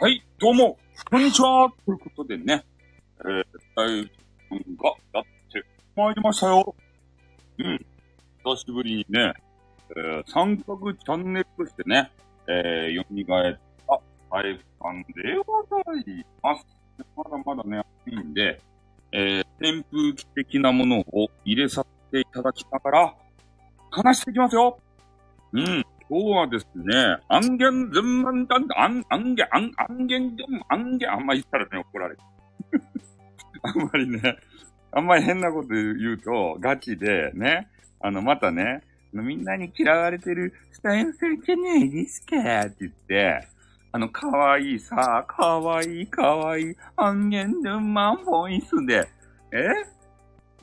はい、どうも、こんにちはということでね、えー、大君がやってまいりましたよ。うん。久しぶりにね、えー、三角チャンネルとしてね、えー、蘇った大イさんでございます。まだまだね、暑いんで、えー、扇風機的なものを入れさせていただきながら、話していきますよ。うん。今日はですね、アンゲンズンマンダン、アン、アンゲン、アン、アンゲンズン、アンゲン、あんま言ったらね、怒られる。あんまりね、あんまり変なこと言うと、ガチで、ね、あの、またね、みんなに嫌われてるスタイルさんじゃないですかって言って、あの、かわいいさ、かわいいかわいい、アンゲンズンマンボイスで、え？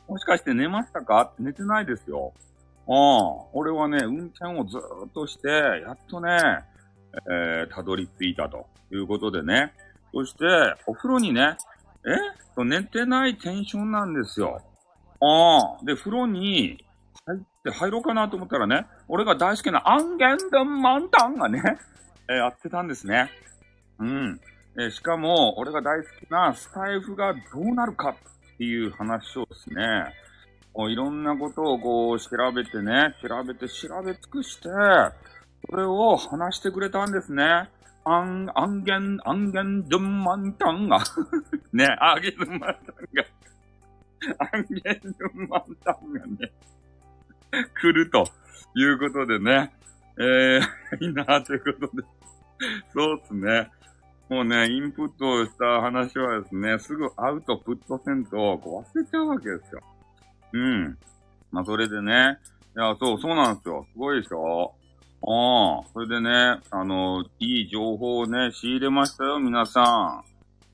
もしかして寝ましたか？寝てないですよ。ああ、俺はね、運転をずっとして、やっとね、えー、たどり着いたということでね。そして、お風呂にね、え？寝てないテンションなんですよ。ああ、で、風呂に入って入ろうかなと思ったらね、俺が大好きなアンゲンドンマンタンがね、えーやってたんですね。うん。えーしかも、俺が大好きなスタイフがどうなるかっていう話をですね、こういろんなことをこう調べてね、調べて調べ尽くして、それを話してくれたんですね。アン、アンゲン、アンゲンドゥンマンタンが。ね、アンゲンドゥンマンタンが。アンゲンドゥンマンタンがね、来るということでね。えー、いいなということで。そうですね。もうね、インプットした話はですね、すぐアウトプットせんと、こう忘れちゃうわけですよ。うん。まあ、それでね。いや、そう、そうなんですよ。すごいでしょ？ああ、それでね、あの、いい情報をね、仕入れましたよ、皆さ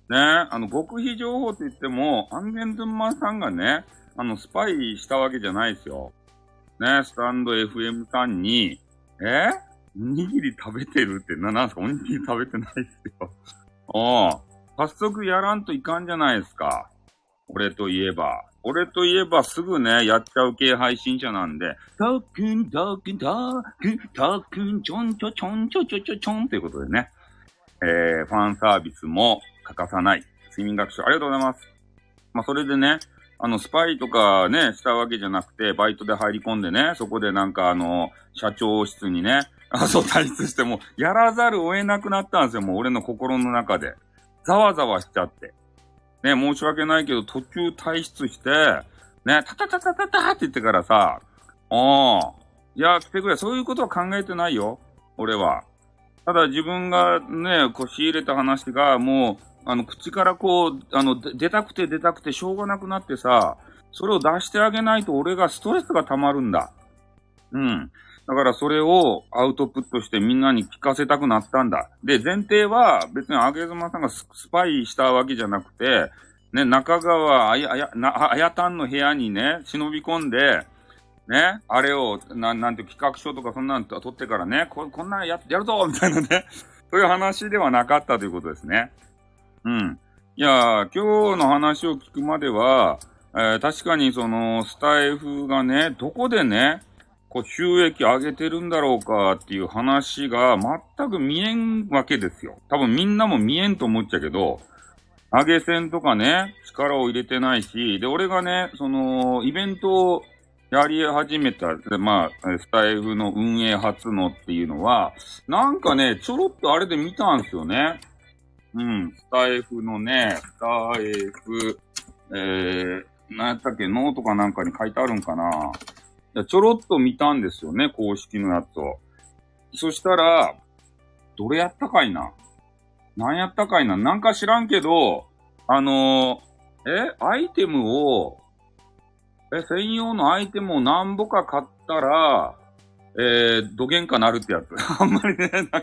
ん。ね、あの、極秘情報って言っても、アンゲンドゥンマンさんがね、あの、スパイしたわけじゃないですよ。ね、スタンド FM さんに、え？おにぎり食べてるって、な、なんすか？おにぎり食べてないですよ。ああ、早速やらんといかんじゃないですか。俺といえば。俺といえばすぐね、やっちゃう系配信者なんで、たっくん、たっくん、たっくん、たっくん、ちょんちょちょんちょちょちょちょんということでね、えー、ファンサービスも欠かさない。睡眠学習ありがとうございます。まあ、それでね、あの、スパイとかね、したわけじゃなくて、バイトで入り込んでね、そこでなんかあの、社長室にね、あ、そう、退出しても、やらざるを得なくなったんですよ、もう俺の心の中で。ざわざわしちゃって。ね、申し訳ないけど、途中退出して、ね、タタタタタタって言ってからさ、ああ、いや、来てくれ、そういうことは考えてないよ、俺は。ただ自分がね、こう仕入れた話が、もう、あの、口からこう、あの、出たくて出たくてしょうがなくなってさ、それを出してあげないと俺がストレスが溜まるんだ。うん。だからそれをアウトプットしてみんなに聞かせたくなったんだ。で、前提は別にあげずまさんがスパイしたわけじゃなくて、ね、中川あや、あや、な、あやたんの部屋にね、忍び込んで、ね、あれを、ななんて企画書とかそんなの取ってからね、ここんなんややるぞみたいなね、そういう話ではなかったということですね。うん。いや、今日の話を聞くまでは、えー確かにその、スタイフがね、どこでね、こう収益上げてるんだろうかっていう話が全く見えんわけですよ。多分みんなも見えんと思っちゃうけど、上げ線とかね、力を入れてないし、で、俺がね、その、イベントをやり始めた、でまあ、スタイフの運営初のっていうのは、なんかね、ちょろっとあれで見たんですよね。うん、スタイフのね、スタイフ、えー、なやったっけ、ノートかなんかに書いてあるんかなちょろっと見たんですよね、公式のやつを。そしたら、どれやったかいな？何やったかいな？なんか知らんけど、あのーえアイテムを、え、専用のアイテムを何ぼか買ったら、えー、どげんかなるってやつ。あんまりね、なんか、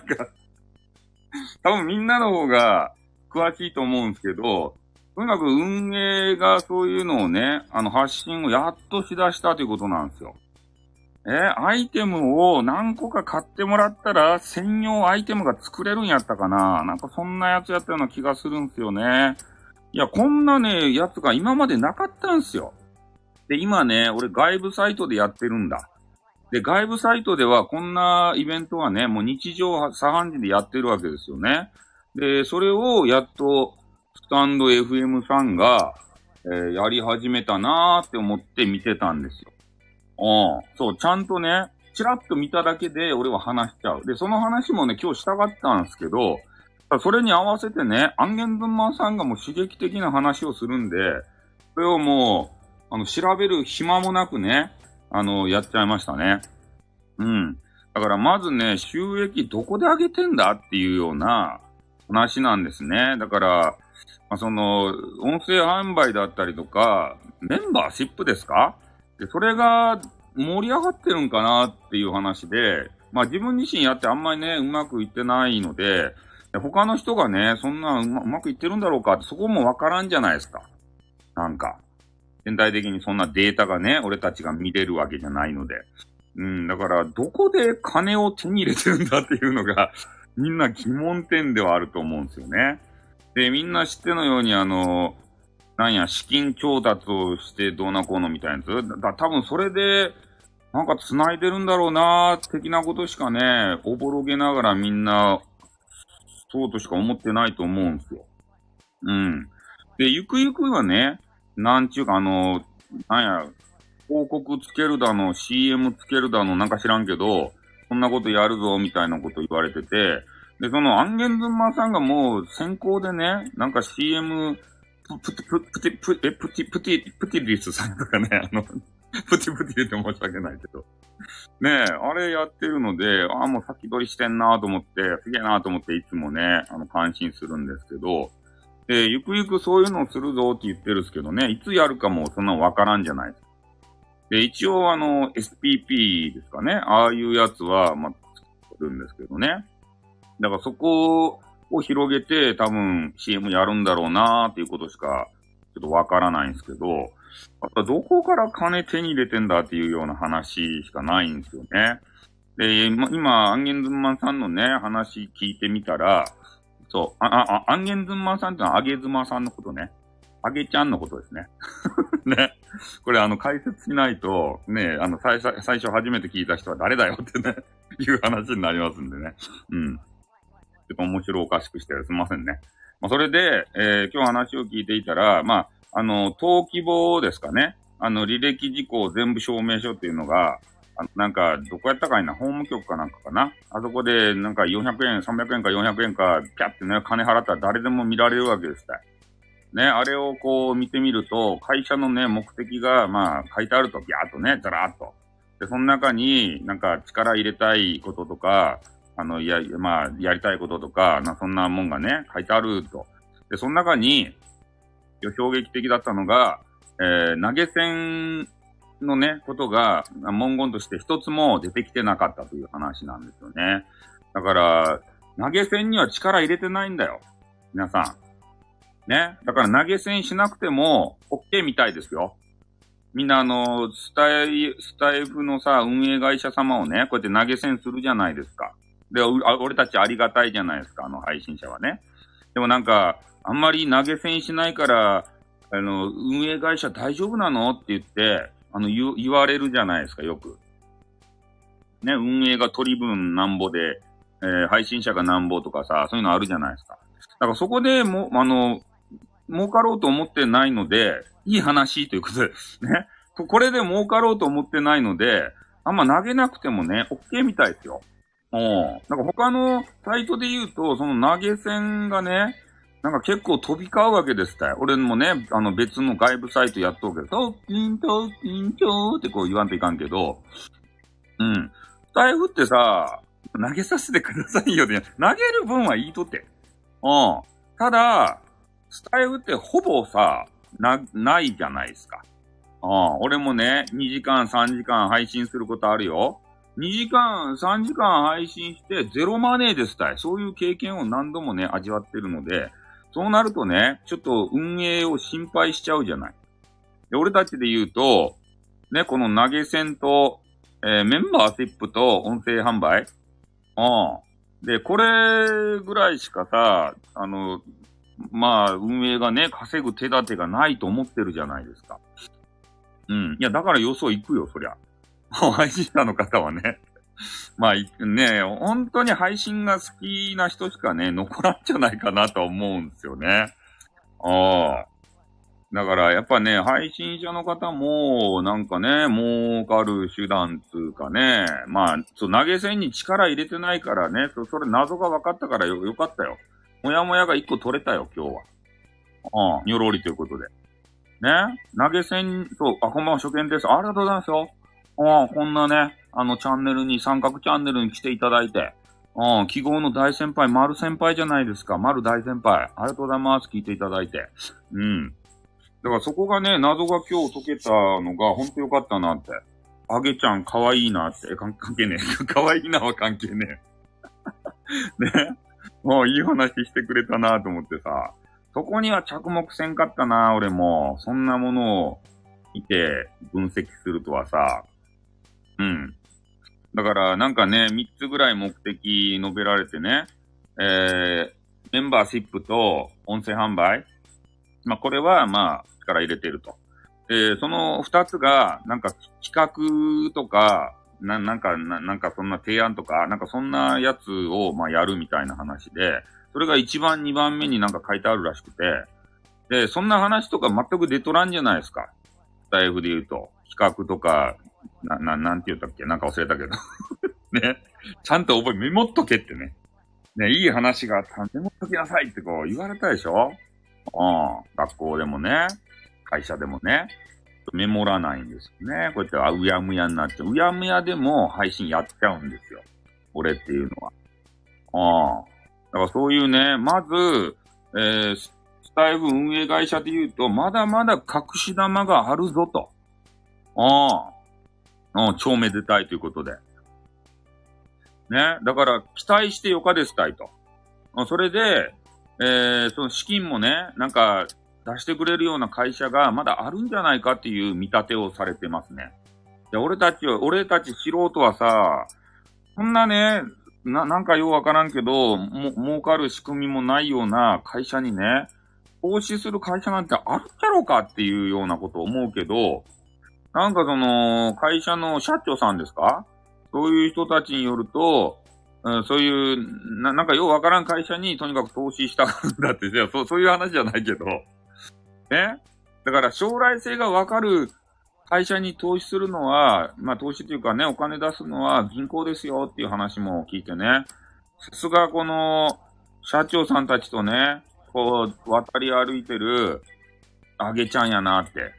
多分みんなの方が詳しいと思うんですけど、とにかく運営がそういうのをね、あの発信をやっとしだしたということなんですよ。え、アイテムを何個か買ってもらったら専用アイテムが作れるんやったかななんかそんなやつやったような気がするんすよね。いや、こんなね、やつが今までなかったんすよ。で、今ね、俺外部サイトでやってるんだ。で、外部サイトではこんなイベントはね、もう日常茶飯事でやってるわけですよね。で、それをやっと、スタンド FM さんが、えー、やり始めたなーって思って見てたんですよ。うん。そう、ちゃんとね、チラッと見ただけで俺は話しちゃう。で、その話もね、今日したかったんですけど、それに合わせてね、アンゲンズンマンさんがもう刺激的な話をするんで、それをもう、あの、調べる暇もなくね、あの、やっちゃいましたね。うん。だからまずね、収益どこで上げてんだっていうような話なんですね。だから、まあ、その、音声販売だったりとか、メンバーシップですか？で、それが盛り上がってるんかなっていう話で、まあ自分自身やってあんまりね、うまくいってないので、他の人がね、そんなうまうまくいってるんだろうかって、そこもわからんじゃないですか。なんか。全体的にそんなデータがね、俺たちが見れるわけじゃないので。うん、だから、どこで金を手に入れてるんだっていうのが、みんな疑問点ではあると思うんですよね。で、みんな知ってのように、あの、なんや、資金調達をしてどうなこうのみたいなやつ？だ多分それで、なんか繋いでるんだろうな的なことしかね、おぼろげながらみんな、そうとしか思ってないと思うんですよ。うん。で、ゆくゆくはね、なんちゅうかあの、なんや、広告つけるだの、CM つけるだの、なんか知らんけど、こんなことやるぞ、みたいなこと言われてて、で、その、アンゲンズンマさんがもう先行でね、なんか CM、プ、プ、プ、プティ、プ、え、プティ、プティ、プティリスさんとかね、あの、プティプティって申し訳ないけど。ねえ、あれやってるので、ああ、もう先取りしてんなと思って、すげえなと思っていつもね、あの、感心するんですけど、で、ゆくゆくそういうのをするぞって言ってるんですけどね、いつやるかもそんなわからんじゃないで。で、一応あの、SPP ですかね、ああいうやつは、まあ、作るんですけどね。だからそこを広げて多分 CM やるんだろうなーっていうことしかちょっとわからないんですけど、あとどこから金手に入れてんだっていうような話しかないんですよね。で、今、アンゲンズンマンさんのね、話聞いてみたら、そう、あ、あ、アンゲンズンマンさんってのはアゲズマさんのことね。あげちゃんのことですね。ね。これあの解説しないと、ね、あの最初、最初初めて聞いた人は誰だよってね、いう話になりますんでね。うん。ちょっと面白おかしくしてすみませんね。まあ、それで、えー、今日話を聞いていたら、まあ、あの、登記簿ですかね。あの、履歴事項全部証明書っていうのが、あのなんか、どこやったかいな、法務局かなんかかな。あそこで、なんか400円、300円か400円か、ピャってね、金払ったら誰でも見られるわけですね、あれをこう見てみると、会社のね、目的が、まあ、書いてあると、ビャーっとね、ザラーっと。で、その中になんか力入れたいこととか、あの、いや、まあ、やりたいこととか、なそんなもんがね、書いてあると。で、その中に、衝撃的だったのが、えー、投げ銭のね、ことが、文言として一つも出てきてなかったという話なんですよね。だから、投げ銭には力入れてないんだよ。皆さん。ね。だから投げ銭しなくても、OK みたいですよ。みんなあの、スタイ、スタイフのさ、運営会社様をね、こうやって投げ銭するじゃないですか。で、俺たちありがたいじゃないですか、あの配信者はね。でもなんか、あんまり投げ銭しないから、あの、運営会社大丈夫なのって言って、あの、言、われるじゃないですか、よく。ね、運営が取り分なんぼで、えー、配信者がなんぼとかさ、そういうのあるじゃないですか。だからそこでも、あの、儲かろうと思ってないので、いい話ということで、ね。これで儲かろうと思ってないので、あんま投げなくてもね、OK みたいですよ。うん。なんか他のサイトで言うと、その投げ銭がね、なんか結構飛び交うわけですた俺もね、あの別の外部サイトやっとうけど、トッキントッキンチョーってこう言わんといかんけど、うん。スタイフってさ、投げさせてくださいよで、投げる分はいいとって。うん。ただ、スタイフってほぼさ、な、ないじゃないですか。うん。俺もね、2時間3時間配信することあるよ。2時間、3時間配信してゼロマネーですたい。そういう経験を何度もね、味わってるので、そうなるとね、ちょっと運営を心配しちゃうじゃない。で、俺たちで言うと、ね、この投げ銭と、えー、メンバーシップと音声販売うん。で、これぐらいしかさ、あの、まあ、運営がね、稼ぐ手立てがないと思ってるじゃないですか。うん。いや、だから予想行くよ、そりゃ。配信者の方はね。まあ、ね、本当に配信が好きな人しかね、残らんじゃないかなと思うんですよね。ああ。だからやっぱね、配信者の方も、なんかね、儲かる手段つうかね、まあ、そう投げ銭に力入れてないからね、そそれ謎が分かったからよ、よかったよ。もやもやが一個取れたよ、今日は。うん、にょろりということで。ね？投げ銭、そう、あ、こんばんは、初見です。ありがとうございますよ。うん、こんなね、あの、チャンネルに、三角チャンネルに来ていただいて、うん、記号の大先輩、丸先輩じゃないですか。丸大先輩。ありがとうございます。聞いていただいて。うん。だからそこがね、謎が今日解けたのが本当よかったなって。あげちゃん可愛いいなって。関係ねえ。可愛いなは関係ねえ。ね。もういい話してくれたなと思ってさ。そこには着目せんかったな、俺も。そんなものを見て分析するとはさ。うん。だからなんかね、3つぐらい目的述べられてね。えー、メンバーシップと音声販売まあ、これは、まあ、力入れてると。で、その二つが、なんか企画とか、な、なんか、ななんかそんな提案とか、なんかそんなやつを、まあ、やるみたいな話で、それが一番二番目になんか書いてあるらしくて、で、そんな話とか全く出とらんじゃないですか。スタイフで言うと。企画とか、な、な、なんて言ったっけ？なんか忘れたけど。ね。ちゃんと覚え、メモっとけってね。ね、いい話があったらメモっときなさいってこう言われたでしょ？うん。学校でもね、会社でもね、メモらないんですよね。こうやって、あ、うやむやになっちゃう。うやむやでも配信やっちゃうんですよ。俺っていうのは。ああ。だからそういうね、まず、えー、スタイフ運営会社で言うと、まだまだ隠し玉があるぞと。ああ。うん、超めでたいということで。ね。だから、期待してよかですたいと。それで、えー、その資金もね、なんか出してくれるような会社がまだあるんじゃないかっていう見立てをされてますね。で、俺たちは、俺たち素人はさ、そんなね、な、なんかようわからんけど、も、儲かる仕組みもないような会社にね、投資する会社なんてあるんだろうかっていうようなことを思うけど、なんかその、会社の社長さんですか？そういう人たちによると、うん、そういう、な、なんかようわからん会社にとにかく投資したんだって、じゃそう、そういう話じゃないけど。ね？だから将来性がわかる会社に投資するのは、まあ投資というかね、お金出すのは銀行ですよっていう話も聞いてね。さすがこの社長さんたちとね、こう渡り歩いてるあげちゃんやなって、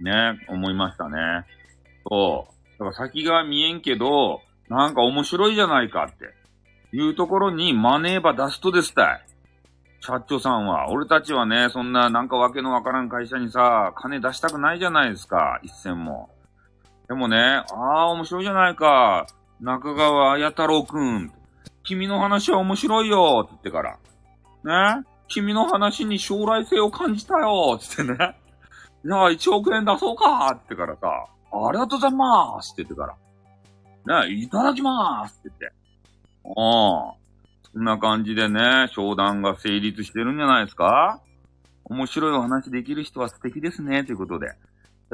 ね、思いましたね。そう。だから先が見えんけど、なんか面白いじゃないかって。いうところにマネーバ出すとですたい。社長さんは。俺たちはね、そんななんかわけのわからん会社にさ、金出したくないじゃないですか。一銭も。でもね、ああ、面白いじゃないか。中川綾太郎くん。君の話は面白いよって言ってから。ね？君の話に将来性を感じたよつってね。じゃあ1億円出そうかってからさ。ありがとうございますって言ってから。ね、いただきますって言って。ああ。そんな感じでね、商談が成立してるんじゃないですか面白いお話できる人は素敵ですね、ということで。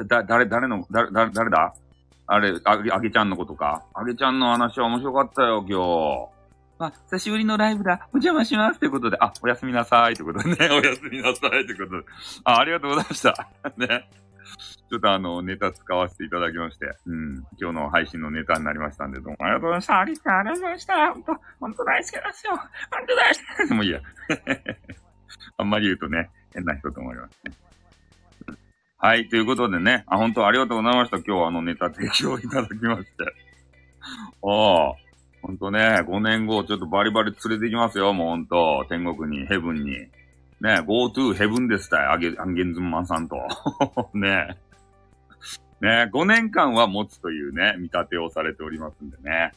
だ、誰、誰の、誰、誰、誰だ？あれ、あげ、あげちゃんのことかあげちゃんの話は面白かったよ、今日。あ、久しぶりのライブだ。お邪魔します。ということで、あ、おやすみなさい。ということでね、おやすみなさい。ということで。あ、ありがとうございました。ね。ちょっとあの、ネタ使わせていただきまして、うん、今日の配信のネタになりましたんで、どうもありがとうございました。ありがとうございました。本当、本当大好きですよ。本当大好きです。もういいや。あんまり言うとね、変な人と思いますね。はい、ということでね、あ、本当ありがとうございました。今日はあのネタ提供いただきまして。ああ、ほんとね、5年後ちょっとバリバリ連れて行きますよ、もうほんと。天国に、ヘブンに。ね、GoTo Heaven ですたい、アゲ、アンゲンズマンさんと。ね。ね、5年間は持つというね、見立てをされておりますんでね。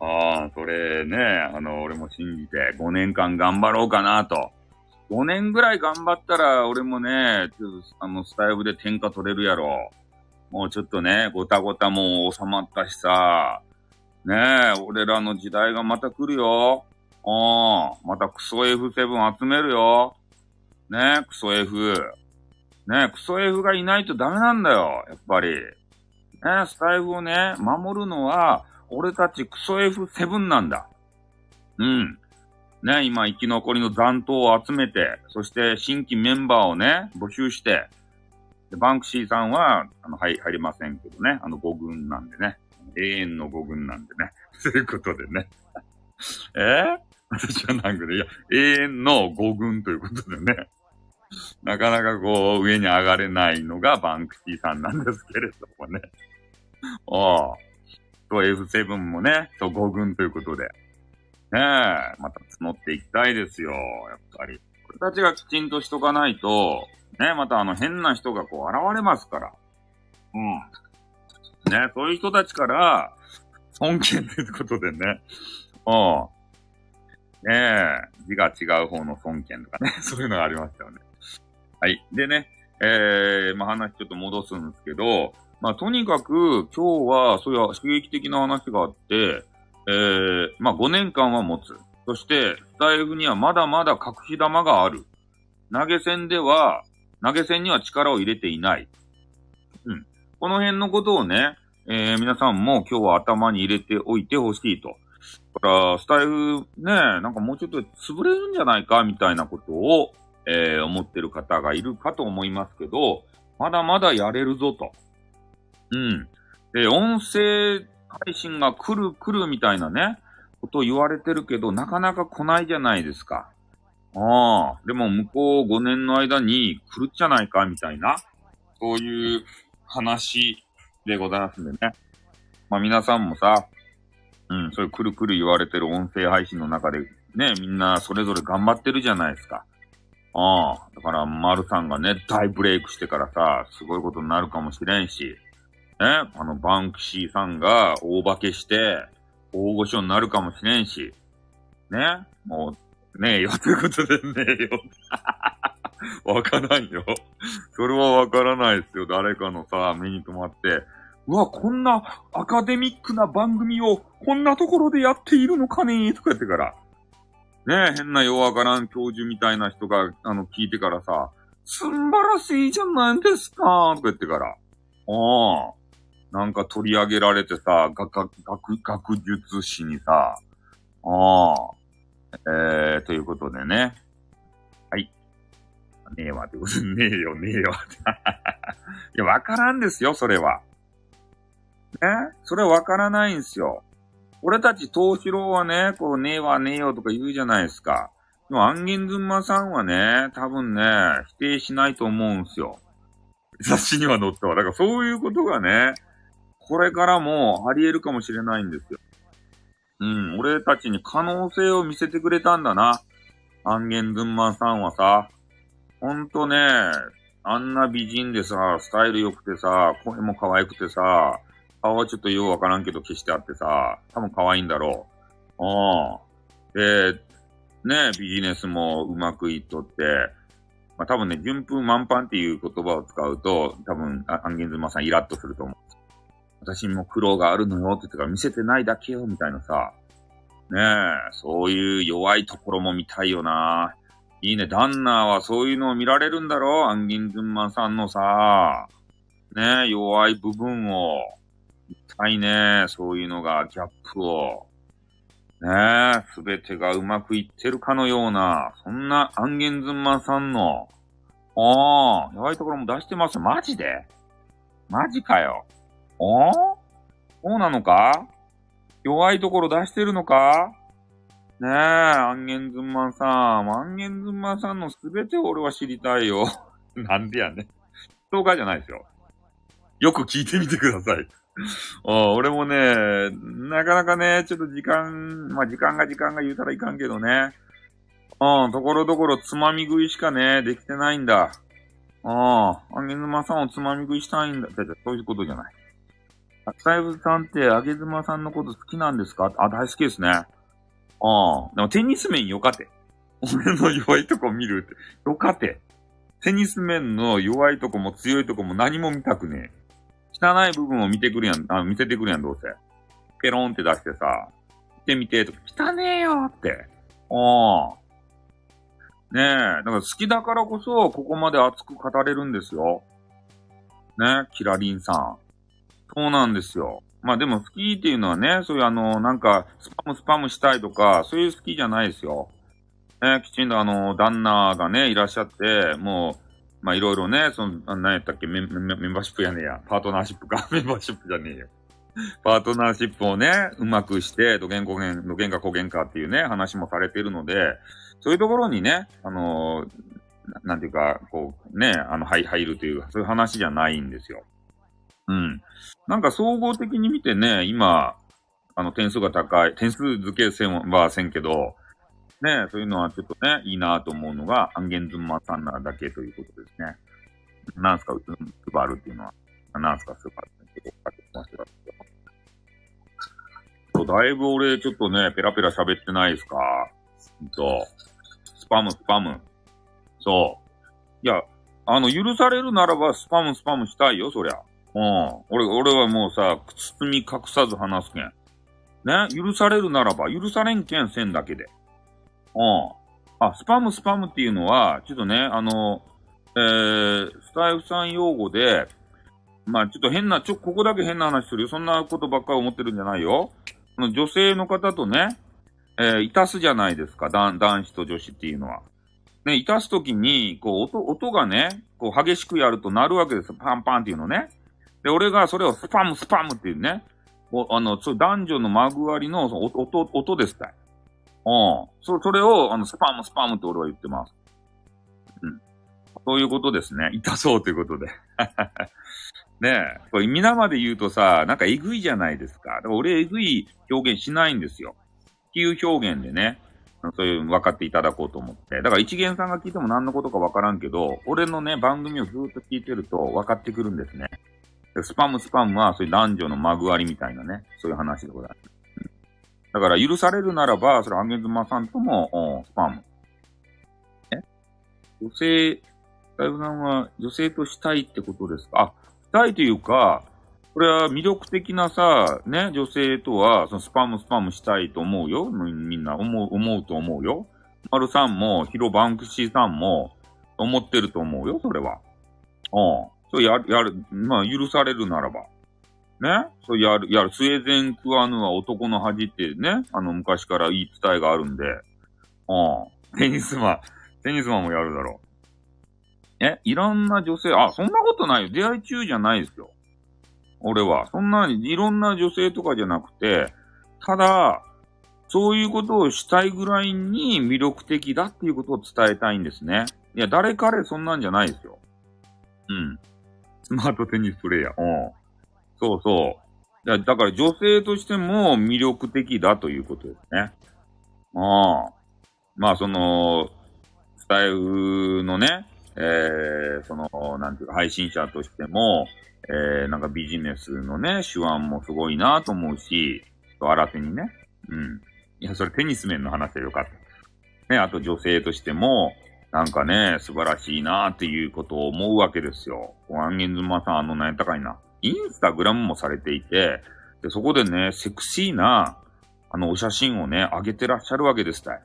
ああ、それね、あの、俺も信じて5年間頑張ろうかなと。5年ぐらい頑張ったら、俺もね、ちょっと、あの、スタイルで天下取れるやろ。もうちょっとね、ごたごたもう収まったしさ。ねえ、俺らの時代がまた来るよ。うん。またクソ F7 集めるよ。ねえクソ F。ねえクソ F がいないとダメなんだよ、やっぱり。ねえスタイフをね、守るのは、俺たちクソ F7 なんだ。うん。ね、今生き残りの残党を集めて、そして新規メンバーをね、募集して、でバンクシーさんは、あの、入、入りませんけどね、あの、5軍なんでね。永遠の5軍なんでね。ということでね。え？ー、私はなんかね、いや、永遠の5軍ということでね。なかなかこう、上に上がれないのがバンクシーさんなんですけれどもね。ああ。と F7 もね、そう5軍ということで。ねえ、また募っていきたいですよ、やっぱり。俺たちがきちんとしとかないと、ね、またあの変な人がこう現れますから。うん。ね、そういう人たちから、尊敬ということでね。うん。ねえ、字が違う方の尊敬とかね、そういうのがありましたよね。はい。でね、えー、まあ話ちょっと戻すんですけど、まあとにかく今日はそういう刺激的な話があって、えー、まあ5年間は持つ。そして、スタイフにはまだまだ隠し玉がある。投げ銭では、投げ銭には力を入れていない。この辺のことをね、えー、皆さんも今日は頭に入れておいてほしいと。だから、スタイフね、なんかもうちょっと潰れるんじゃないかみたいなことを、えー、思ってる方がいるかと思いますけど、まだまだやれるぞと。うん。で、音声配信が来る来るみたいなね、ことを言われてるけど、なかなか来ないじゃないですか。ああ、でも向こう5年の間に来るっちゃないかみたいな、そういう話でございますんでね。まあ皆さんもさ、うん、そういうくるくる言われてる音声配信の中で、ね、みんなそれぞれ頑張ってるじゃないですか。ああ、だから、丸さんがね、大ブレイクしてからさ、すごいことになるかもしれんし、ね、あの、バンクシーさんが大化けして、大御所になるかもしれんし、ね、もう、ねえよ、ということでねえよ。わからんよ。それはわからないですよ。誰かのさ、目に留まって、うわ、こんなアカデミックな番組をこんなところでやっているのかね？とか言ってから。ねえ、変な弱からん教授みたいな人が、あの、聞いてからさ、素晴らしいじゃないですかとか言ってから。ああ。なんか取り上げられてさ、学、学、学術史にさ、ああ。えー、ということでね。ねえわってこと、ねえよ、ねえよって。いや、わからんですよ、それは。ねそれわからないんすよ。俺たち東広はね、こう、ねえわねえよとか言うじゃないですか。でも、アンゲンズンマさんはね、多分ね、否定しないと思うんすよ。雑誌には載っては。だからそういうことがね、これからもあり得るかもしれないんですよ。うん、俺たちに可能性を見せてくれたんだな。アンゲンズンマさんはさ。ほんとね、あんな美人でさ、スタイル良くてさ、声も可愛くてさ、顔はちょっとようわからんけど消してあってさ、多分可愛いんだろう。うん。で、ね、ビジネスもうまくいっとって、まあ多分ね、順風満帆っていう言葉を使うと、多分、アンゲンズマさんイラッとすると思う。私にも苦労があるのよって言ってから見せてないだけよ、みたいなさ。ねえ、そういう弱いところも見たいよな。いいね、旦那はそういうのを見られるんだろアンギンズンマンさんのさ。ね、弱い部分を。たいね。そういうのが、ギャップを。ねえ、すべてがうまくいってるかのような、そんなアンゲンズンマンさんの、ああ、弱いところも出してます。マジで？マジかよ。おそうなのか？弱いところ出してるのか？ねえ、アンゲンズンマンさん。アンゲンズンマンさんのすべてを俺は知りたいよ。なんでやね。ストーカーじゃないですよ。よく聞いてみてください。あ俺もね、なかなかね、ちょっと時間、まあ、時間が時間が言うたらいかんけどね。うん、ところどころつまみ食いしかね、できてないんだ。うん、あげずまさんをつまみ食いしたいんだ。そういうことじゃない。あさいぶさんってあげずまさんのこと好きなんですか？あ、大好きですね。うん。でもテニス面よかて。俺の弱いとこ見るって。よかて。テニス面の弱いとこも強いとこも何も見たくねえ。汚い部分を見てくるやん、あ見せてくるやん、どうせ。ペロンって出してさ、見てみて、とか、汚ねえよって。ああ。ねえ、だから好きだからこそ、ここまで熱く語れるんですよ。ねキラリンさん。そうなんですよ。まあでも好きっていうのはね、そういうあの、なんか、スパムスパムしたいとか、そういう好きじゃないですよ。ね、きちんとあの、旦那がね、いらっしゃって、もう、まあいろいろね、その、何やったっけメン、メンバーシップやねや。パートナーシップか。メンバーシップじゃねえよ。パートナーシップをね、うまくして、土源古源、土源か古源かっていうね、話もされているので、そういうところにね、あのー、なんていうか、こう、ね、あの、はい入るという、そういう話じゃないんですよ。うん。なんか総合的に見てね、今、あの、点数が高い、点数付けせんはせんけど、ね、そういうのはちょっとね、いいなと思うのが、アンゲンズンマサンナだけということですね。なんすか、スバルっていうのは。なんすか、スバルって結構かけてましただいぶ俺ちょっとね、ペラペラ喋ってないですかそう。スパム、スパム。そう。いや、あの、許されるならばスパム、スパムしたいよ、そりゃ。うん。俺、俺はもうさ、包み隠さず話すけん。ね？許されるならば、許されんけん、線だけで。うん。あ、スパム、スパムっていうのは、ちょっとね、あの、えー、スタイフさん用語で、まあちょっと変な、ちょ、ここだけ変な話するよ。そんなことばっかり思ってるんじゃないよ。女性の方とね、えー、いたすじゃないですか。男子と女子っていうのは。ね、いたすときに、こう、音、音がね、こう、激しくやると鳴るわけですよ。パンパンっていうのね。で、俺がそれをスパム、スパムっていうね。あの、そう、男女のまぐわりの、の音、音ですか。うん。そ、それを、あの、スパム、スパムって俺は言ってます。うん。そういうことですね。痛そうということで。ねえ、これ皆まで言うとさ、なんかえぐいじゃないですか。だから俺えぐい表現しないんですよ。比喩表現でね、そういう分かっていただこうと思って。だから一元さんが聞いても何のことか分からんけど、俺のね、番組をずっと聞いてると分かってくるんですね。スパムスパムはそういう男女のまぐわりみたいなね、そういう話でございます。だから許されるならば、それ、あげずまさんとも、スパム。え？女性、大夫さんは女性としたいってことですか？あ、したいというか、これは魅力的なさ、ね、女性とは、そのスパムスパムしたいと思うよ。みんな思う、思うと思うよ。丸さんも、ヒロバンクシーさんも、思ってると思うよ、それは。うん。そうやる、やる、まあ、許されるならば。ね？そうやる、やる。スウェーデンクワヌは男の恥ってね、あの、昔から言い伝えがあるんで。うん。テニスマン、テニスマンもやるだろう。え、いろんな女性、あ、そんなことないよ。出会い中じゃないですよ。俺は。そんなに、いろんな女性とかじゃなくて、ただ、そういうことをしたいぐらいに魅力的だっていうことを伝えたいんですね。いや、誰彼そんなんじゃないですよ。うん。スマートテニスプレイヤー。うん。そうそう。だから女性としても魅力的だということですね。ああ。まあ、その、スタイルのね、えー、その、なんていうか、配信者としても、えー、なんかビジネスのね、手腕もすごいなと思うし、新手にね。うん。いや、それテニス面の話でよかった。ね、あと女性としても、なんかね、素晴らしいなーっていうことを思うわけですよ。アンゲンズマさん、あの、何やったかいな。インスタグラムもされていて、で、そこでね、セクシーな、あの、お写真をね、上げてらっしゃるわけですたい。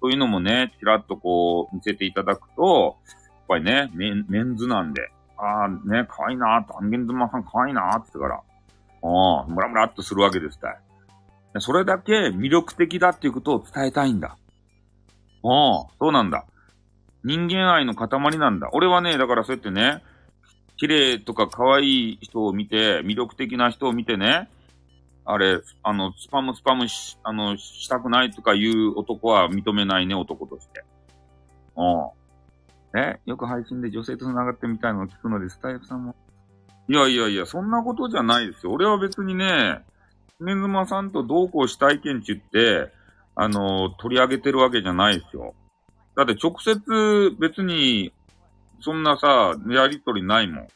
そういうのもね、ちらっとこう、見せていただくと、やっぱりね、メンメンズなんで、ああ、ね、可愛いなーと、アンゲンズマさん可愛いなーって言ってから、ああ、ムラムラっとするわけですたい。それだけ魅力的だっていうことを伝えたいんだ。ああ、そうなんだ。人間愛の塊なんだ。俺はね、だからそうやってね、綺麗とか可愛い人を見て、魅力的な人を見てね、あれ、あの、スパムスパムし、あの、したくないとかいう男は認めないね、男として。うん。ね、よく配信で女性と繋がってみたいのを聞くので、スタイフさんも。いやいやいや、そんなことじゃないですよ。俺は別にね、姫妻さんとどうこうしたいけんちって、あの、取り上げてるわけじゃないですよ。だって直接別に、そんなさ、やりとりないもん。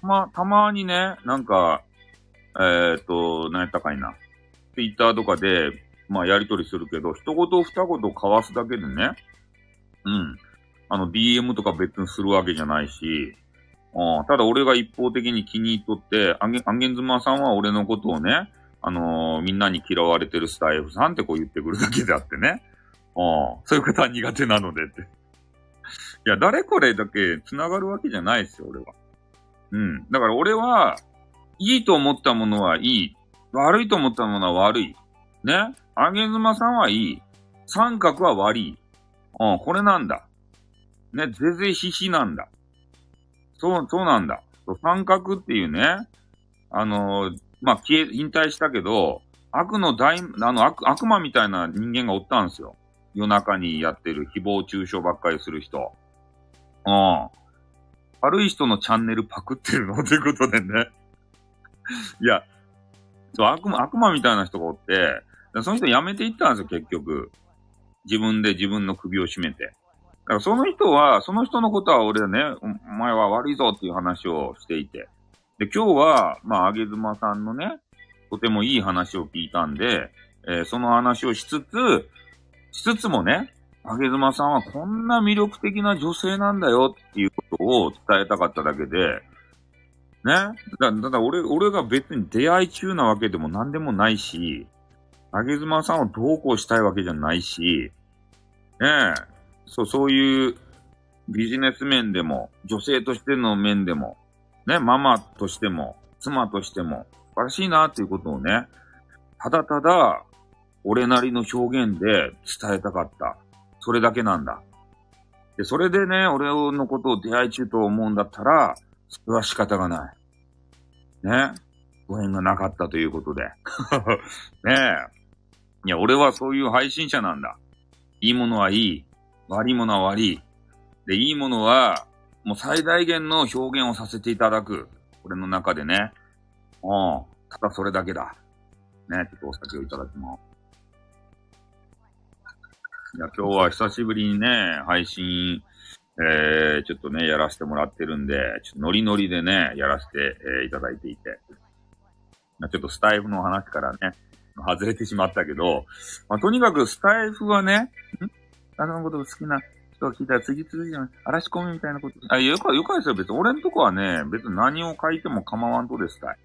たま、たまにね、なんか、えっ、ー、と、何やったかいな。ツイッターとかで、まあやりとりするけど、一言二言交わすだけでね、うん。あの、DM とか別にするわけじゃないし、うん、ただ俺が一方的に気に入っとって、アンゲアンゲンズマさんは俺のことをね、あのー、みんなに嫌われてるスタイフさんってこう言ってくるだけであってね。うん、そういう方は苦手なのでって。いや、誰これだけ繋がるわけじゃないですよ、俺は。うん。だから俺は、いいと思ったものはいい。悪いと思ったものは悪い。ね。あげずまさんはいい。三角は悪い。うん、これなんだ。ね、ぜぜひひなんだ。そう、そうなんだ。三角っていうね、あのー、まあ、消え、引退したけど、悪の大、あの悪、悪魔みたいな人間がおったんですよ。夜中にやってる誹謗中傷ばっかりする人。うん。悪い人のチャンネルパクってるの？ということでね。いや、そう、悪魔、悪魔みたいな人がおって、その人辞めていったんですよ、結局。自分で自分の首を絞めて。だからその人は、その人のことは俺はね、お前は悪いぞっていう話をしていて。で、今日は、まあ、あげずまさんのね、とてもいい話を聞いたんで、えー、その話をしつつ、しつつもね、あげずまさんはこんな魅力的な女性なんだよっていうことを伝えたかっただけで、ね。だ、だだ俺、俺が別に出会い中なわけでも何でもないし、あげずまさんをどうこうしたいわけじゃないし、ね。え、そう、そういうビジネス面でも、女性としての面でも、ね、ママとしても、妻としても、素晴らしいなっていうことをね、ただただ、俺なりの表現で伝えたかった。それだけなんだ。で、それでね、俺のことを出会い中と思うんだったら、それは仕方がない。ね。ご縁がなかったということで。ねえ。いや、俺はそういう配信者なんだ。いいものはいい。悪いものは悪い。で、いいものは、もう最大限の表現をさせていただく。俺の中でね。うん。ただそれだけだ。ね、ちょっとお酒をいただきます。いや、今日は久しぶりにね、配信、えー、ちょっとね、やらせてもらってるんで、ちょっとノリノリでね、やらせて、えー、いただいていて。ちょっとスタイフの話からね、外れてしまったけど、まあ、とにかくスタイフはね、ん？あのこと好きな人が聞いたら次々じゃない、荒らし込みみたいなこと。あ、よか、よかですよ。別に俺んとこはね、別に何を書いても構わんとですたい。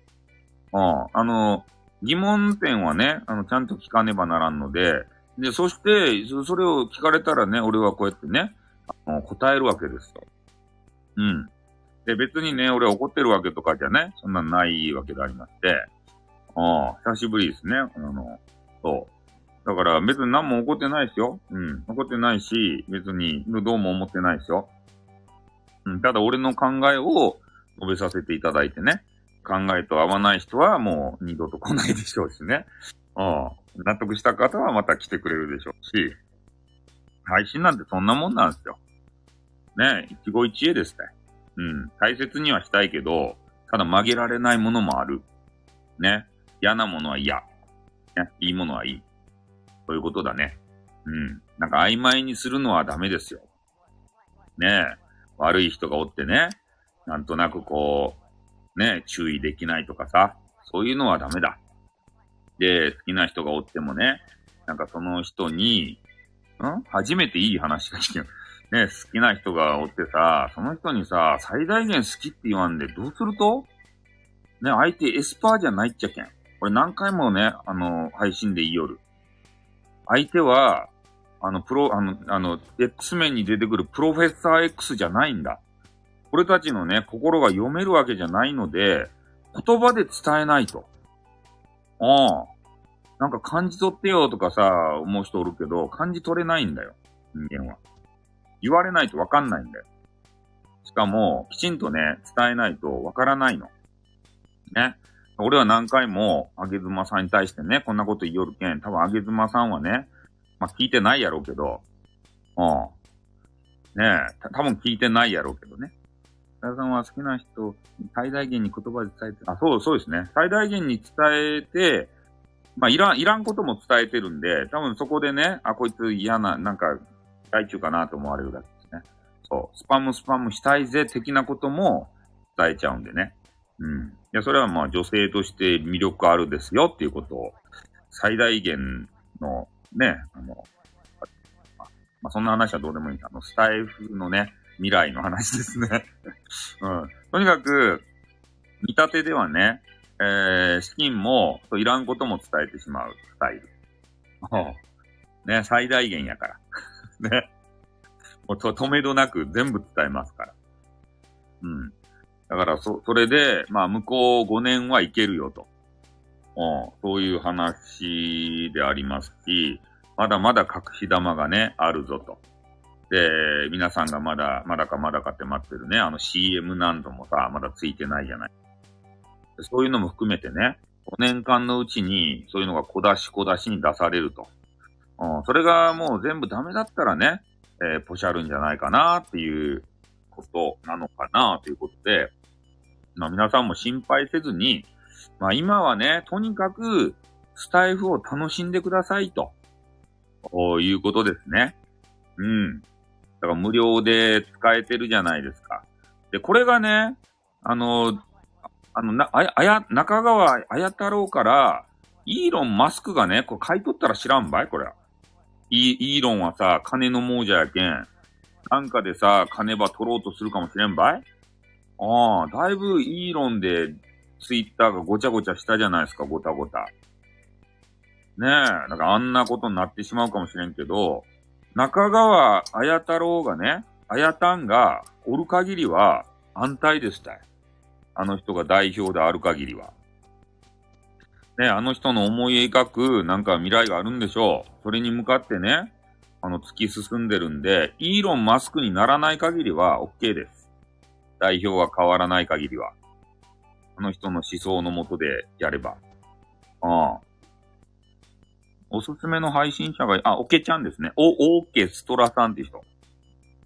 うん。あの、疑問点はね、あの、ちゃんと聞かねばならんので、で、そして、それを聞かれたらね、俺はこうやってね、あの答えるわけですよ。うん。で、別にね、俺怒ってるわけとかじゃね、そんなないわけでありまして、ああ、久しぶりですね。あの、そう。だから別に何も起こってないですよ。うん。起こってないし、別にどうも思ってないですよ。うん。ただ俺の考えを述べさせていただいてね。考えと合わない人はもう二度と来ないでしょうしね。うん。納得した方はまた来てくれるでしょうし。配信なんてそんなもんなんですよ。ね一期一会ですね。うん。大切にはしたいけど、ただ曲げられないものもある。ね。嫌なものは嫌。ね、いいものはいい。そういうことだね。うん。なんか曖昧にするのはダメですよ。ねえ。悪い人がおってね。なんとなくこう、ね、注意できないとかさ。そういうのはダメだ。で、好きな人がおってもね、なんかその人に、ん？初めていい話が聞けね、好きな人がおってさ、その人にさ、最大限好きって言わんでどうすると？ね、相手エスパーじゃないっちゃけん。これ何回もね、あの、配信で言いよる。相手は、あの、プロ、あの、あの、X 面に出てくるプロフェッサー X じゃないんだ。俺たちのね、心が読めるわけじゃないので、言葉で伝えないと。ああ。なんか感じ取ってよとかさ、思う人おるけど、感じ取れないんだよ。人間は。言われないとわかんないんだよ。しかも、きちんとね、伝えないとわからないの。ね。俺は何回も、あげずまさんに対してね、こんなこと言いよるけん、多分あげずまさんはね、まあ、聞いてないやろうけど、うん。ねえ、多分聞いてないやろうけどね。田さんは好きな人に、最大限に言葉で伝えて、あ、そう、そうですね。最大限に伝えて、まあ、いらん、いらんことも伝えてるんで、多分そこでね、あ、こいつ嫌な、なんか、害虫かなと思われるだけですね。そう、スパムスパムしたいぜ的なことも伝えちゃうんでね。うん。いや、それはまあ女性として魅力あるですよっていうことを、最大限のね、あの、まあ、そんな話はどうでもいい。あの、スタイフのね、未来の話ですね。うん。とにかく、見立てではね、えー、資金も、いらんことも伝えてしまうスタイル。ね、最大限やから。ね。もうと、止めどなく全部伝えますから。うん。だから、そ、それで、まあ、向こう5年はいけるよと。うん、そういう話でありますし、まだまだ隠し玉がね、あるぞと。で、皆さんがまだ、まだかまだかって待ってるね、あの CM 何度もさ、まだついてないじゃない。そういうのも含めてね、5年間のうちに、そういうのが小出し小出しに出されると。うん、それがもう全部ダメだったらね、えー、ポシャるんじゃないかなっていうことなのかなということで、まあ皆さんも心配せずに、まあ今はね、とにかくスタイフを楽しんでくださいと、いうことですね。うん。だから無料で使えてるじゃないですか。で、これがね、あの、あの、な、あや、あや、中川あや太郎から、イーロン・マスクがね、これ買い取ったら知らんばい？これ。イイーロンはさ、金の亡者やけん。なんかでさ、金ば取ろうとするかもしれんばい？ああ、だいぶイーロンでツイッターがごちゃごちゃしたじゃないですか、ごたごた。ねえ、だかあんなことになってしまうかもしれんけど、中川綾太郎がね、綾たんがおる限りは安泰ですたい。あの人が代表である限りは。ね、あの人の思い描くなんか未来があるんでしょう。それに向かってね、あの突き進んでるんで、イーロン・マスクにならない限りは OK です。代表が変わらない限りは。あの人の思想のもとでやれば。ああ。おすすめの配信者が、あ、オケちゃんですね。お、オーケストラさんって人。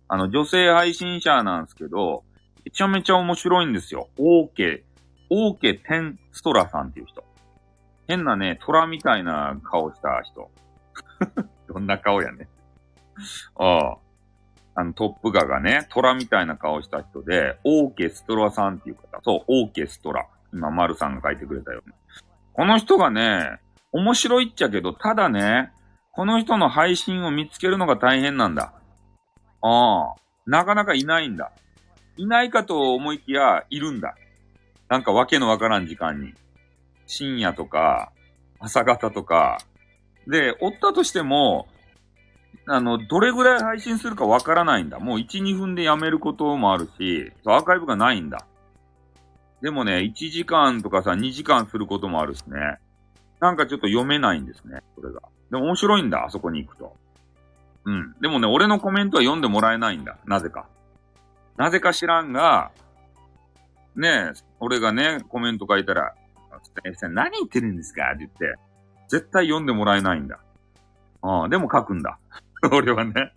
あの、女性配信者なんですけど、めちゃめちゃ面白いんですよ。オーケ、オーケテンストラさんっていう人。変なね、虎みたいな顔した人。どんな顔やね。ああ。あの、トップガがね、虎みたいな顔した人で、オーケストラさんっていう方。そう、オーケストラ。今、丸さんが書いてくれたよ、ね。この人がね、面白いっちゃけど、ただね、この人の配信を見つけるのが大変なんだ。ああ。なかなかいないんだ。いないかと思いきや、いるんだ。なんかわけのわからん時間に。深夜とか、朝方とか。で、おったとしても、あの、どれぐらい配信するかわからないんだ。もう1、2分でやめることもあるし、アーカイブがないんだ。でもね、1時間とかさ、2時間することもあるしね。なんかちょっと読めないんですね、これが。でも面白いんだ、あそこに行くと。うん。でもね、俺のコメントは読んでもらえないんだ。なぜか。なぜか知らんが、ねえ、俺がね、コメント書いたら、何言ってるんですか？って言って、絶対読んでもらえないんだ。ああ、でも書くんだ。俺はね。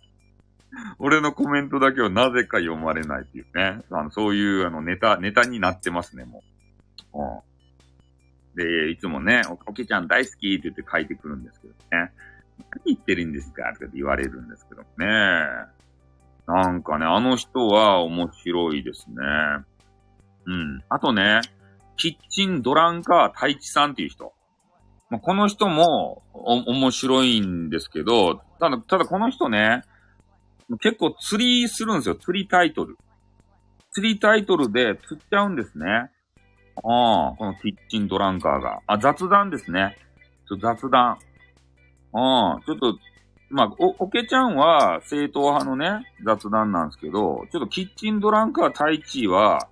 俺のコメントだけはなぜか読まれないっていうね。あのそういうあのネタ、ネタになってますね、もう。うん、で、いつもね、おけちゃん大好きって言って書いてくるんですけどね。何言ってるんですかって言われるんですけどね。なんかね、あの人は面白いですね。うん。あとね、キッチンドランカー太一さんっていう人。まあ、この人も、面白いんですけど、ただ、ただこの人ね、結構釣りするんですよ。釣りタイトル。釣りタイトルで釣っちゃうんですね。ああ、このキッチンドランカーが。あ、雑談ですね。ちょ雑談。ああ、ちょっと、まあ、お、おけちゃんは正統派のね、雑談なんですけど、ちょっとキッチンドランカー太一は、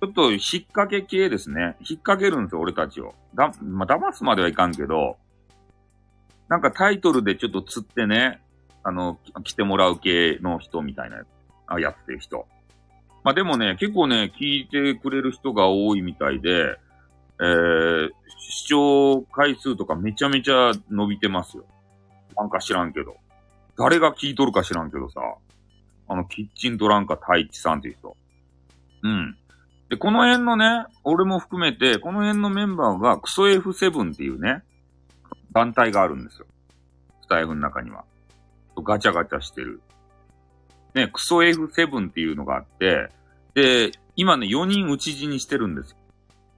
ちょっと引っ掛け系ですね。引っ掛けるんですよ、俺たちを。だ、まあ、騙すまではいかんけど、なんかタイトルでちょっと釣ってね、あの、来てもらう系の人みたいなあやってる人。まあでもね、結構ね、聞いてくれる人が多いみたいで、えー、視聴回数とかめちゃめちゃ伸びてますよ。なんか知らんけど。誰が聞いとるか知らんけどさ。あの、キッチンドランカ太一さんっていう人。うん。で、この辺のね、俺も含めて、この辺のメンバーがクソ F7 っていうね、団体があるんですよ。スタイフの中には。ガチャガチャしてる。ね、クソ F7 っていうのがあって、で、今ね、4人討ち死にしてるんです。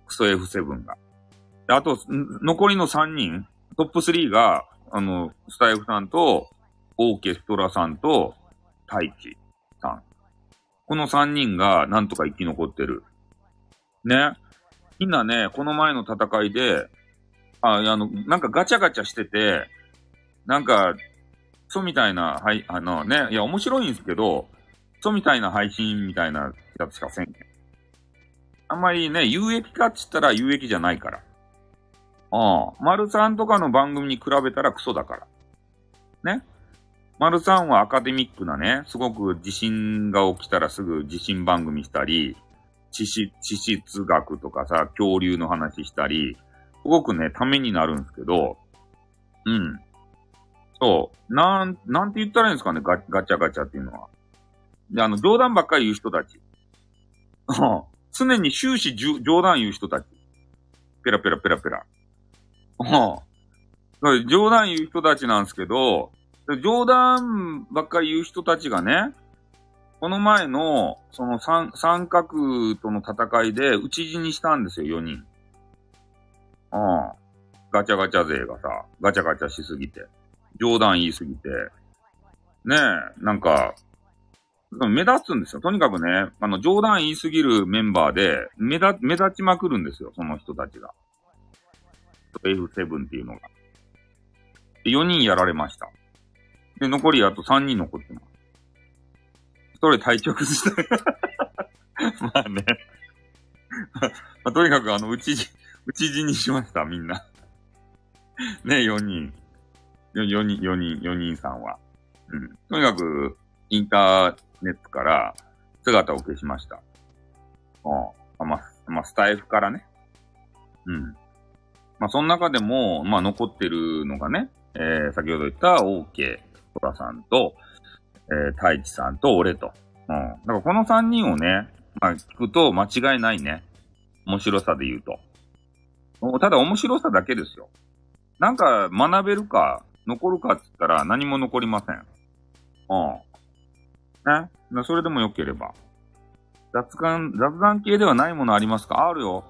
クソ F7 が。あと、残りの3人、トップ3が、あの、スタイフさんと、オーケストラさんと、タイチさん。この3人がなんとか生き残ってる。ね。みんなね、この前の戦いで、あ、あの、なんかガチャガチャしてて、なんか、そうみたいな、はい、あのね、いや、面白いんですけど、そうみたいな配信みたいなやつしかせんけん。あんまりね、有益かって言ったら有益じゃないから。ああ、丸さんとかの番組に比べたらクソだから。ね。丸さんはアカデミックなね、すごく地震が起きたらすぐ地震番組したり、地質、地質学とかさ、恐竜の話したり、すごくね、ためになるんですけど、うん。そう。なん、なんて言ったらいいんですかね、ガガチャガチャっていうのは。で、あの、冗談ばっかり言う人たち。常に終始冗談言う人たち。ペラペラペラペラ。冗談言う人たちなんですけど、冗談ばっかり言う人たちがね、この前の、その三、三角との戦いで、討ち死にしたんですよ、4人。うん。ガチャガチャ勢がさ、ガチャガチャしすぎて。冗談言いすぎて。ねえ、なんか、目立つんですよ。とにかくね、あの、冗談言いすぎるメンバーで、目立、目立ちまくるんですよ、その人たちが。F7 っていうのが。で、4人やられました。で、残りあと3人残ってます。一人体調崩した。まあねまあ。とにかくあの、うちじ、うちじにしました、みんなね、4人。4人、4人、4人さんは。うん。とにかく、インターネットから姿を消しました。うん。まあ、まあ、スタイフからね。うん。まあ、その中でも、まあ、残ってるのがね、えー、先ほど言った OK トラさんと、えー、太一さんと俺と。うん。だからこの3人をね、まあ、聞くと間違いないね。面白さで言うと。ただ面白さだけですよ。なんか学べるか、残るかって言ったら何も残りません。うん。ね。それでも良ければ。雑談、雑談系ではないものありますか？あるよ。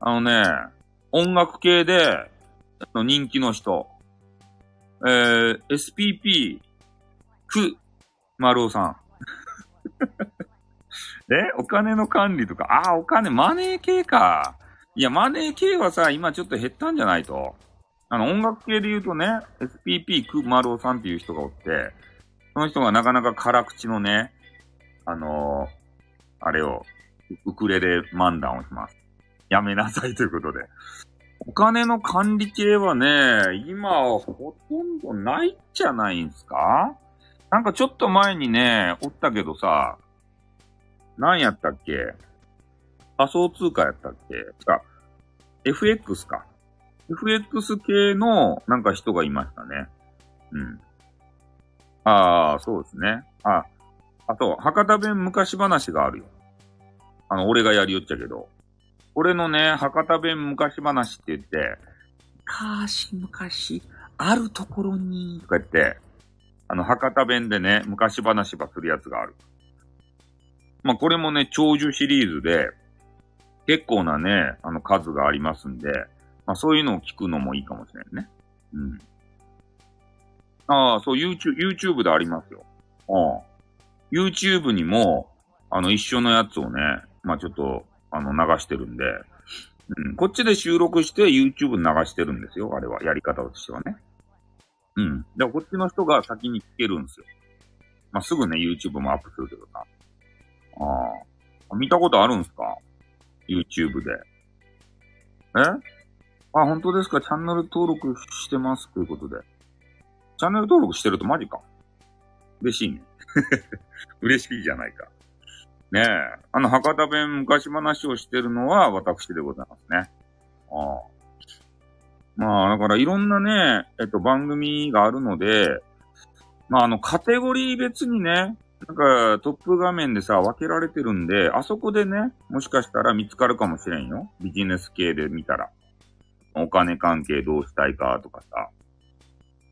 あのね、音楽系で、人気の人。えー、SPP、く、丸尾さん。え？お金の管理とか、ああ、お金、マネー系か。いや、マネー系はさ、今ちょっと減ったんじゃないと。あの、音楽系で言うとね、SPP く丸尾さんっていう人がおって、その人がなかなか辛口のね、あのー、あれを、ウクレレ漫談をします。やめなさいということで。お金の管理系はね、今はほとんどないんじゃないんすか？なんかちょっと前にね、おったけどさ、何やったっけ？仮想通貨やったっけ？か、FX か。FX 系のなんか人がいましたね。うん。ああ、そうですね。あ、あと、博多弁昔話があるよ。あの、俺がやりよっちゃけど。俺のね、博多弁昔話って言って、昔昔、あるところに、とか言って、あの、博多弁でね、昔話ばするやつがある。まあ、これもね、長寿シリーズで、結構なね、あの、数がありますんで、まあ、そういうのを聞くのもいいかもしれんね。うん。ああ、そう、YouTube、YouTube でありますよ。ああ。YouTube にも、あの、一緒のやつをね、まあ、ちょっと、あの、流してるんで、うん、こっちで収録して YouTube 流してるんですよ。あれは、やり方としてはね。うん。でもこっちの人が先に聞けるんですよ。まあ、すぐね、YouTube もアップするけどさ。ああ。見たことあるんすか ?YouTube で。え？あ、本当ですか？チャンネル登録してますということで。チャンネル登録してるとマジか。嬉しいね。嬉しいじゃないか。ねえ。あの、博多弁昔話をしてるのは私でございますね。ああ。まあ、だからいろんなね、えっと、番組があるので、まあ、あの、カテゴリー別にね、なんか、トップ画面でさ、分けられてるんで、あそこでね、もしかしたら見つかるかもしれんよ。ビジネス系で見たら。お金関係どうしたいかとかさ。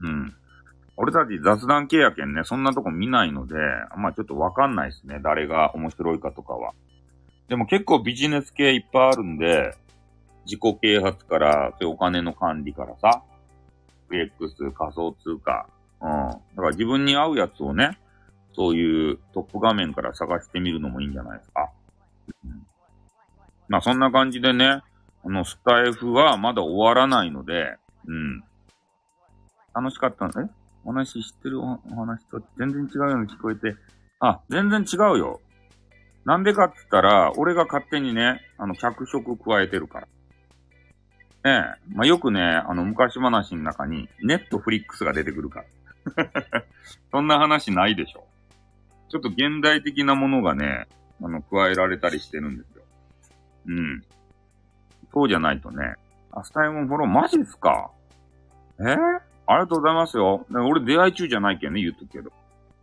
うん。俺たち雑談系やけんね、そんなとこ見ないので、まあちょっとわかんないですね。誰が面白いかとかは。でも結構ビジネス系いっぱいあるんで、自己啓発から、そお金の管理からさ、FX、仮想通貨、うん。だから自分に合うやつをね、そういうトップ画面から探してみるのもいいんじゃないですか。うん、まあそんな感じでね、あの、スタイフはまだ終わらないので、うん。楽しかったんで、お話知ってるお話と全然違うように聞こえて、あ、全然違うよ。なんでかって言ったら、俺が勝手にね、あの、脚色加えてるから。ねえ。まあ、よくね、あの、昔話の中に、ネットフリックスが出てくるから。そんな話ないでしょ。ちょっと現代的なものがね、あの、加えられたりしてるんですよ。うん。そうじゃないとね。あ、スタイムフォローマジっすか？え？ー、ありがとうございますよ。俺出会い中じゃないけんね、言っとくけど。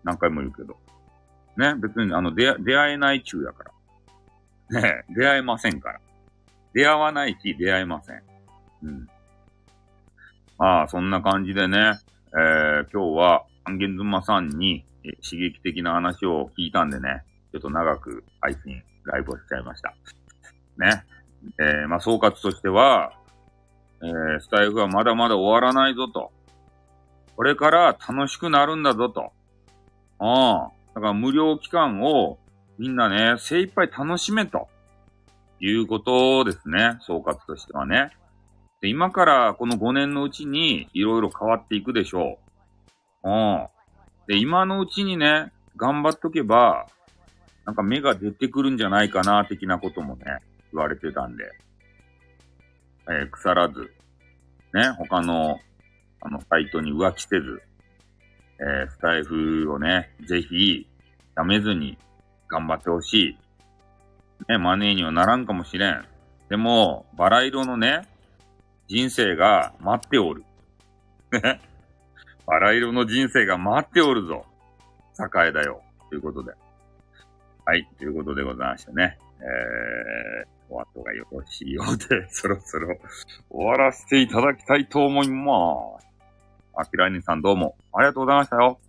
何回も言うけど。ね、別にあの、出会えない中やから。ね出会えませんから。出会わないし、出会えません。うん。まあ、そんな感じでね、えー、今日は、アンゲンズマさんに刺激的な話を聞いたんでね、ちょっと長く配信、ライブをしちゃいました。ね。えー、まあ、総括としては、えー、スタイフはまだまだ終わらないぞと。これから楽しくなるんだぞと。ああ。だから無料期間をみんなね、精一杯楽しめと。いうことですね。総括としてはね。で今からこの5年のうちにいろいろ変わっていくでしょう。うん。で、今のうちにね、頑張っとけば、なんか芽が出てくるんじゃないかな、的なこともね、言われてたんで。えー、腐らず、ね、他の、あの、サイトに浮気せず、えー、スタイフをね、ぜひ、やめずに頑張ってほしい。ね、マネーにはならんかもしれん。でも、バラ色のね、人生が待っておる。ね。バラ色の人生が待っておるぞ。栄えだよ。ということで。はい。ということでございましてね。えー、お後がよろしいようで、そろそろ終わらせていただきたいと思います。あきらにさんどうもありがとうございましたよ。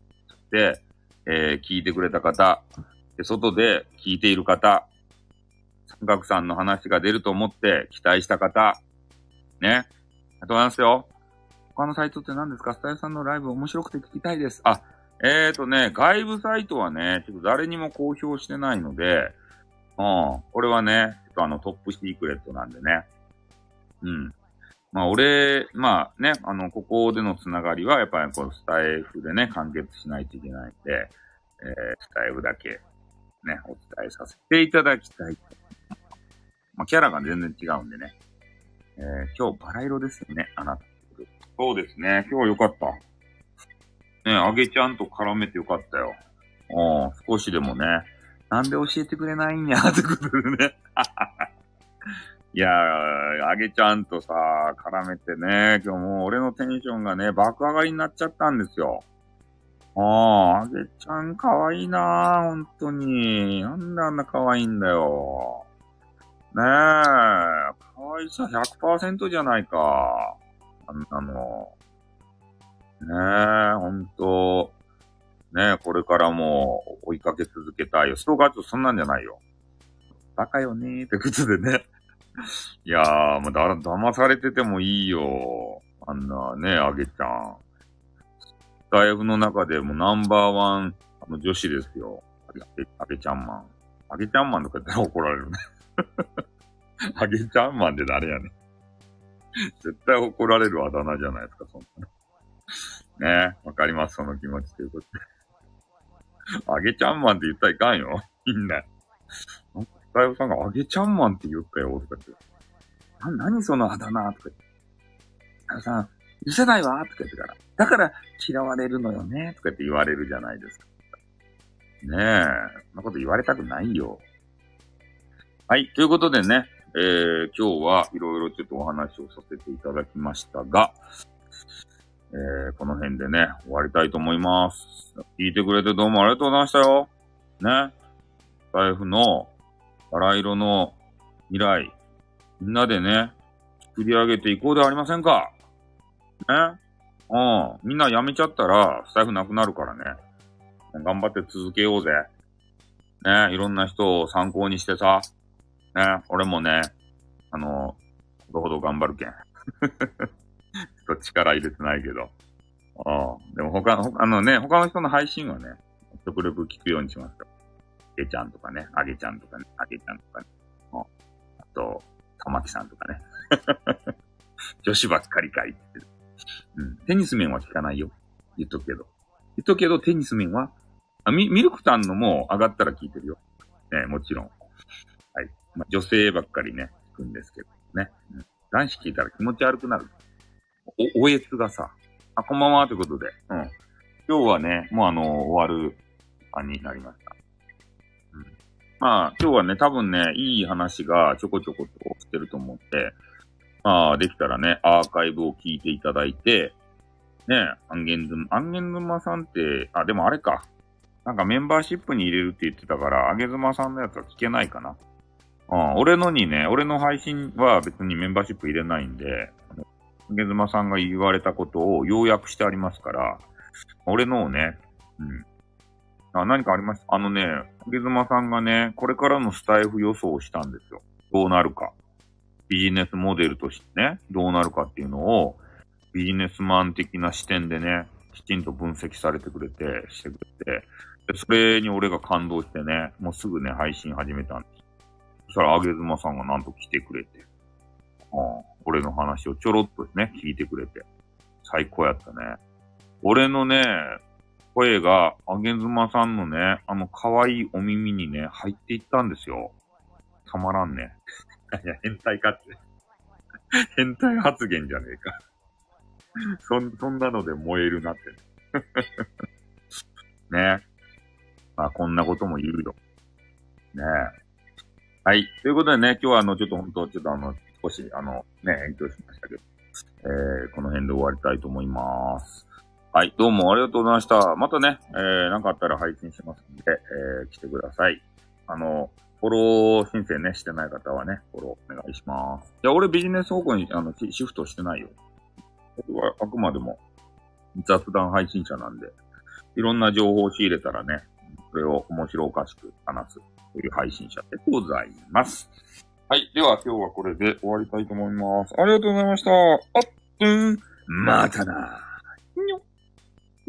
で、えー、聞いてくれた方、で外で聞いている方、三角さんの話が出ると思って期待した方、ね。ありがとうございますよ。他のサイトって何ですか？スタイルさんのライブ面白くて聞きたいです。あ、えーとね、外部サイトはね、ちょっと誰にも公表してないので、うん。これはね、とあのトップシークレットなんでね。うん。まあ俺、まあね、あの、ここでのつながりはやっぱりこうスタイフでね、完結しないといけないんで、えー、スタイフだけね、お伝えさせていただきたい。まあキャラが全然違うんでね。えー、今日バラ色ですよね、あなた。そうですね、今日よかった。ね、あげちゃんと絡めてよかったよ。うん、少しでもね、なんで教えてくれないんや、ってことでね。いやー、あげちゃんとさ、絡めてね、今日もう俺のテンションがね、爆上がりになっちゃったんですよ。ああ、あげちゃんかわいいなー、ほんとに。なんであんなかわいいんだよ。ねえ、かわいさ100%じゃないか。あんなの。ねえ、ほんと。ねえ、これからも追いかけ続けたいよ。ストーカーってそんなんじゃないよ。バカよねーってことでね。いやー、もうだ、騙されててもいいよ。あんなね、あげちゃん。スタイフの中でもナンバーワン、あの女子ですよ。あげ、ちゃんマン。あげちゃんマンとか言ったら 怒られるね。あげちゃんマンって誰やねん。絶対怒られるあだ名じゃないですか、そんなの。ねわかります、その気持ちということで。あげちゃんマンって言ったらいかんよ。みんな。なんか、スタイフさんがあげちゃんマンって言ったよ、とか言って。な、何そのあだ名とか言って。スタイフさん、許せないわとか言ってから。だから嫌われるのよねとかって言われるじゃないですか。ねえ。そんなこと言われたくないよ。はい。ということでね、えー、今日はいろいろちょっとお話をさせていただきましたが、えー、この辺でね、終わりたいと思います。聞いてくれてどうもありがとうございましたよ。ね。財布のバラ色の未来、みんなでね、作り上げていこうではありませんか。ね。うん。みんな辞めちゃったら、財布なくなるからね。頑張って続けようぜ。ね。いろんな人を参考にしてさ。ね。俺もね、あの、ほどほど頑張るけん。ちょっと力入れてないけど。ああ。でも他の、あのね、他の人の配信はね、極力聞くようにしますよ。あげちゃんとかね、あげちゃんとかね、あげちゃんとかね。あと、玉木さんとかね。女子ばっかりかいってる。うん。テニス面は聞かないよ。言っとくけど。言っとくけど、テニス面は、あ、ミルクタンのも上がったら聞いてるよ。ね、もちろん。はい。まあ、女性ばっかりね、聞くんですけどね。うん、男子聞いたら気持ち悪くなる。お、おえつがさ、あ、こんばんは、ということで。うん。今日はね、もうあの、終わる時間になりました。まあ、今日はね、多分ね、いい話がちょこちょことしてると思って、まあ、できたらね、アーカイブを聞いていただいて、ね、アンゲンズマ、アンゲンズマさんって、あ、でもあれか。なんかメンバーシップに入れるって言ってたから、あげずまさんのやつは聞けないかな。うん、俺のにね、俺の配信は別にメンバーシップ入れないんで、あげずまさんが言われたことを要約してありますから、俺のをね、うん。あ何かありました？あのね、あげずまさんがね、これからのスタイフ予想をしたんですよ。どうなるか。ビジネスモデルとしてね、どうなるかっていうのを、ビジネスマン的な視点でね、きちんと分析されてくれて、してくれて、でそれに俺が感動してね、もうすぐね、配信始めたんです。そしたら、あげずまさんがなんと来てくれて、うん、俺の話をちょろっとね、聞いてくれて、最高やったね。俺のね、声が、あげずまさんのね、あの可愛いお耳にね、入っていったんですよ。たまらんね。いや、変態かって。変態発言じゃねえか。そん、そんなので燃えるなって。ね。まあ、こんなことも言うよ。ねはい。ということでね、今日はあの、ちょっと本当、ちょっとあの、少し、あの、ね、延長しましたけど、えー、この辺で終わりたいと思います。はい。どうもありがとうございました。またね、えー、なんかあったら配信しますんで、えー、来てください。あの、フォロー申請ね、してない方はね、フォローお願いします。いや、俺ビジネス方向に、あの、シフトしてないよ。僕はあくまでも雑談配信者なんで、いろんな情報を仕入れたらね、それを面白おかしく話すという配信者でございます。はい。では今日はこれで終わりたいと思います。ありがとうございました。あっ、うん、またな。にょ、にょ、にょ。